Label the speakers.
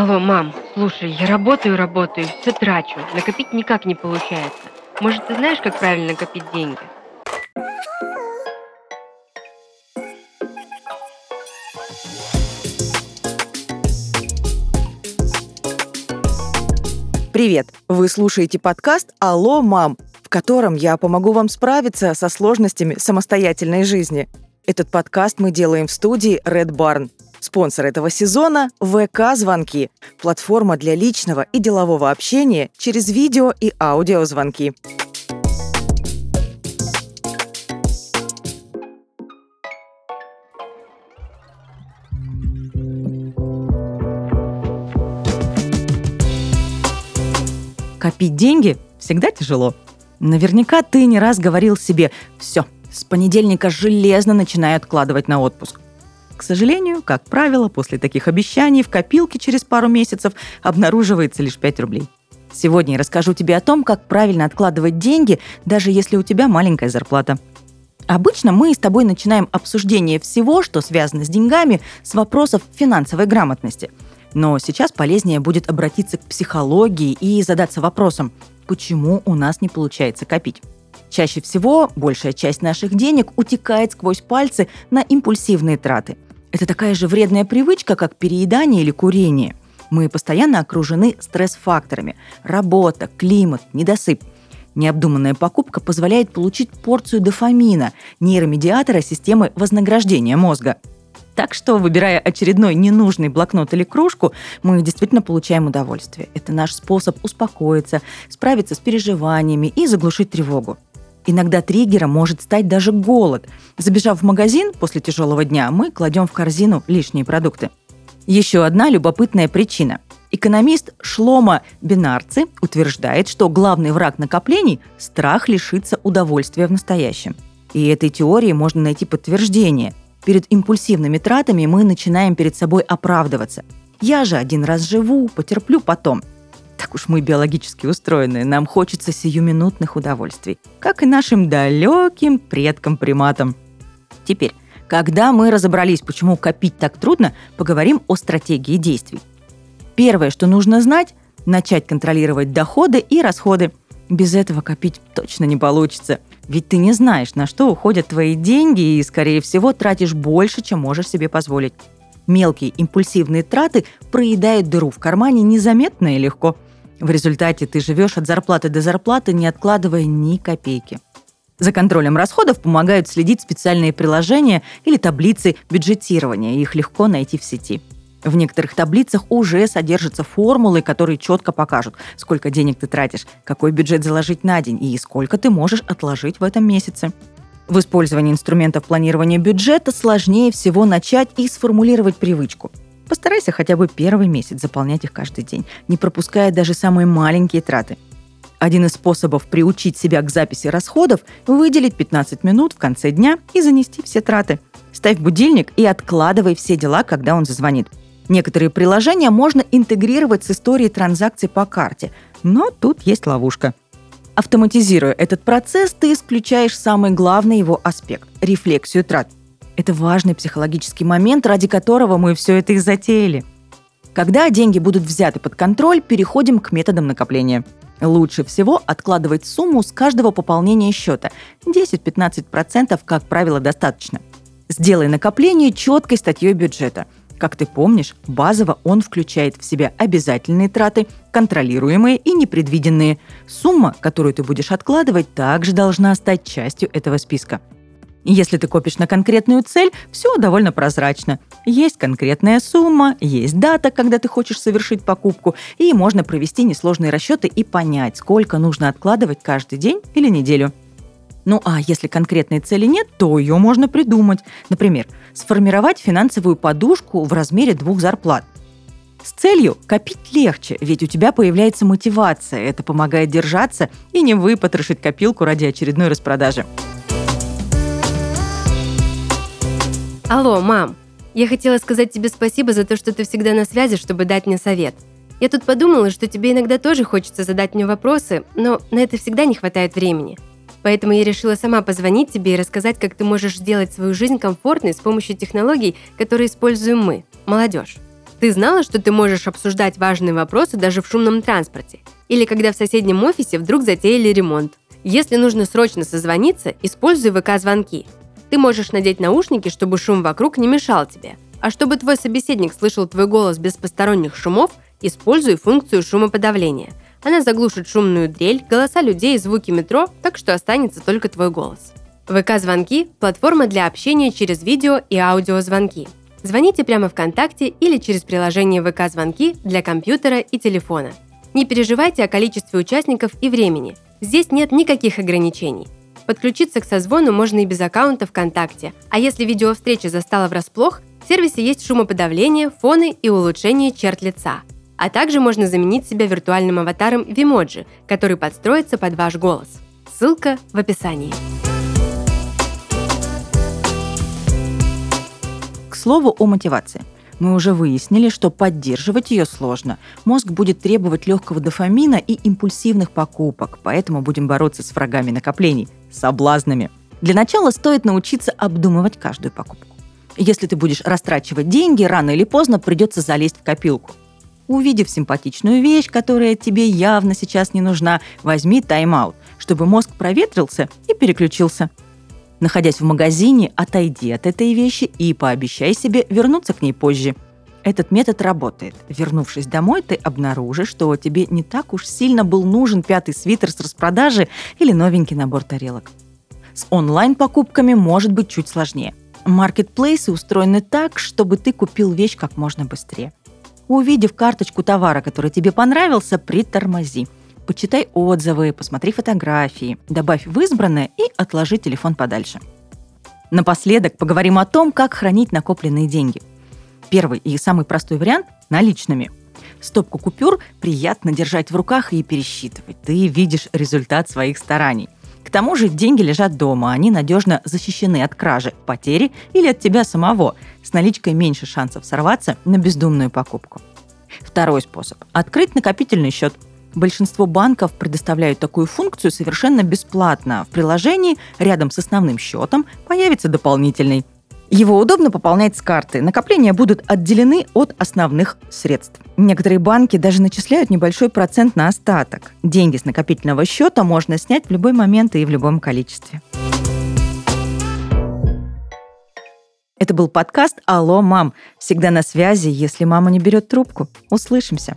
Speaker 1: Алло, мам, слушай, я работаю, работаю, все трачу. Накопить никак не получается. Может, ты знаешь, как правильно копить деньги?
Speaker 2: Привет! Вы слушаете подкаст «Алло, мам», в котором я помогу вам справиться со сложностями самостоятельной жизни. Этот подкаст мы делаем в студии Red Barn. Спонсор этого сезона – ВК-звонки – платформа для личного и делового общения через видео и аудиозвонки. Копить деньги всегда тяжело. Наверняка ты не раз говорил себе «все, с понедельника железно начинаю откладывать на отпуск». К сожалению, как правило, после таких обещаний в копилке через пару месяцев обнаруживается лишь 5 рублей. Сегодня я расскажу тебе о том, как правильно откладывать деньги, даже если у тебя маленькая зарплата. Обычно мы с тобой начинаем обсуждение всего, что связано с деньгами, с вопросов финансовой грамотности. Но сейчас полезнее будет обратиться к психологии и задаться вопросом, почему у нас не получается копить. Чаще всего большая часть наших денег утекает сквозь пальцы на импульсивные траты – это такая же вредная привычка, как переедание или курение. Мы постоянно окружены стресс-факторами. Работа, климат, недосып. Необдуманная покупка позволяет получить порцию дофамина, нейромедиатора системы вознаграждения мозга. Так что, выбирая очередной ненужный блокнот или кружку, мы действительно получаем удовольствие. Это наш способ успокоиться, справиться с переживаниями и заглушить тревогу. Иногда триггером может стать даже голод. Забежав в магазин после тяжелого дня, мы кладем в корзину лишние продукты. Еще одна любопытная причина. Экономист Шлома Бинарци утверждает, что главный враг накоплений – страх лишиться удовольствия в настоящем. И этой теории можно найти подтверждение. Перед импульсивными тратами мы начинаем перед собой оправдываться. «Я же один раз живу, потерплю потом». Так уж мы биологически устроены, нам хочется сиюминутных удовольствий, как и нашим далеким предкам-приматам. Теперь, когда мы разобрались, почему копить так трудно, поговорим о стратегии действий. Первое, что нужно знать – начать контролировать доходы и расходы. Без этого копить точно не получится. Ведь ты не знаешь, на что уходят твои деньги и, скорее всего, тратишь больше, чем можешь себе позволить. Мелкие импульсивные траты проедают дыру в кармане незаметно и легко – в результате ты живешь от зарплаты до зарплаты, не откладывая ни копейки. За контролем расходов помогают следить специальные приложения или таблицы бюджетирования. Их легко найти в сети. В некоторых таблицах уже содержатся формулы, которые четко покажут, сколько денег ты тратишь, какой бюджет заложить на день и сколько ты можешь отложить в этом месяце. В использовании инструментов планирования бюджета сложнее всего начать и сформулировать привычку – Постарайся хотя бы первый месяц заполнять их каждый день, не пропуская даже самые маленькие траты. Один из способов приучить себя к записи расходов – выделить 15 минут в конце дня и занести все траты. Ставь будильник и откладывай все дела, когда он зазвонит. Некоторые приложения можно интегрировать с историей транзакций по карте, но тут есть ловушка. Автоматизируя этот процесс, ты исключаешь самый главный его аспект – рефлексию трат. Это важный психологический момент, ради которого мы все это и затеяли. Когда деньги будут взяты под контроль, переходим к методам накопления. Лучше всего откладывать сумму с каждого пополнения счета. 10-15% как правило достаточно. Сделай накопление четкой статьей бюджета. Как ты помнишь, базово он включает в себя обязательные траты, контролируемые и непредвиденные. Сумма, которую ты будешь откладывать, также должна стать частью этого списка. Если ты копишь на конкретную цель, все довольно прозрачно. Есть конкретная сумма, есть дата, когда ты хочешь совершить покупку, и можно провести несложные расчеты и понять, сколько нужно откладывать каждый день или неделю. Ну а если конкретной цели нет, то ее можно придумать. Например, сформировать финансовую подушку в размере двух зарплат. С целью копить легче, ведь у тебя появляется мотивация. Это помогает держаться и не выпотрошить копилку ради очередной распродажи.
Speaker 1: Алло, мам. Я хотела сказать тебе спасибо за то, что ты всегда на связи, чтобы дать мне совет. Я тут подумала, что тебе иногда тоже хочется задать мне вопросы, но на это всегда не хватает времени. Поэтому я решила сама позвонить тебе и рассказать, как ты можешь сделать свою жизнь комфортной с помощью технологий, которые используем мы, молодежь. Ты знала, что ты можешь обсуждать важные вопросы даже в шумном транспорте? Или когда в соседнем офисе вдруг затеяли ремонт? Если нужно срочно созвониться, используй ВК-звонки. Ты можешь надеть наушники, чтобы шум вокруг не мешал тебе. А чтобы твой собеседник слышал твой голос без посторонних шумов, используй функцию шумоподавления. Она заглушит шумную дрель, голоса людей и звуки метро, так что останется только твой голос. ВК-звонки – платформа для общения через видео и аудиозвонки – Звоните прямо ВКонтакте или через приложение ВК-звонки для компьютера и телефона. Не переживайте о количестве участников и времени. Здесь нет никаких ограничений. Подключиться к созвону можно и без аккаунта ВКонтакте, а если видеовстреча застала врасплох, в сервисе есть шумоподавление, фоны и улучшение черт лица. А также можно заменить себя виртуальным аватаром Vimoji, который подстроится под ваш голос. Ссылка в описании.
Speaker 2: слову о мотивации. Мы уже выяснили, что поддерживать ее сложно. Мозг будет требовать легкого дофамина и импульсивных покупок, поэтому будем бороться с врагами накоплений – соблазнами. Для начала стоит научиться обдумывать каждую покупку. Если ты будешь растрачивать деньги, рано или поздно придется залезть в копилку. Увидев симпатичную вещь, которая тебе явно сейчас не нужна, возьми тайм-аут, чтобы мозг проветрился и переключился – Находясь в магазине, отойди от этой вещи и пообещай себе вернуться к ней позже. Этот метод работает. Вернувшись домой, ты обнаружишь, что тебе не так уж сильно был нужен пятый свитер с распродажи или новенький набор тарелок. С онлайн-покупками может быть чуть сложнее. Маркетплейсы устроены так, чтобы ты купил вещь как можно быстрее. Увидев карточку товара, который тебе понравился, притормози – почитай отзывы, посмотри фотографии, добавь в избранное и отложи телефон подальше. Напоследок поговорим о том, как хранить накопленные деньги. Первый и самый простой вариант – наличными. Стопку купюр приятно держать в руках и пересчитывать. Ты видишь результат своих стараний. К тому же деньги лежат дома, они надежно защищены от кражи, потери или от тебя самого. С наличкой меньше шансов сорваться на бездумную покупку. Второй способ – открыть накопительный счет – Большинство банков предоставляют такую функцию совершенно бесплатно. В приложении рядом с основным счетом появится дополнительный. Его удобно пополнять с карты. Накопления будут отделены от основных средств. Некоторые банки даже начисляют небольшой процент на остаток. Деньги с накопительного счета можно снять в любой момент и в любом количестве. Это был подкаст «Алло, мам». Всегда на связи, если мама не берет трубку. Услышимся.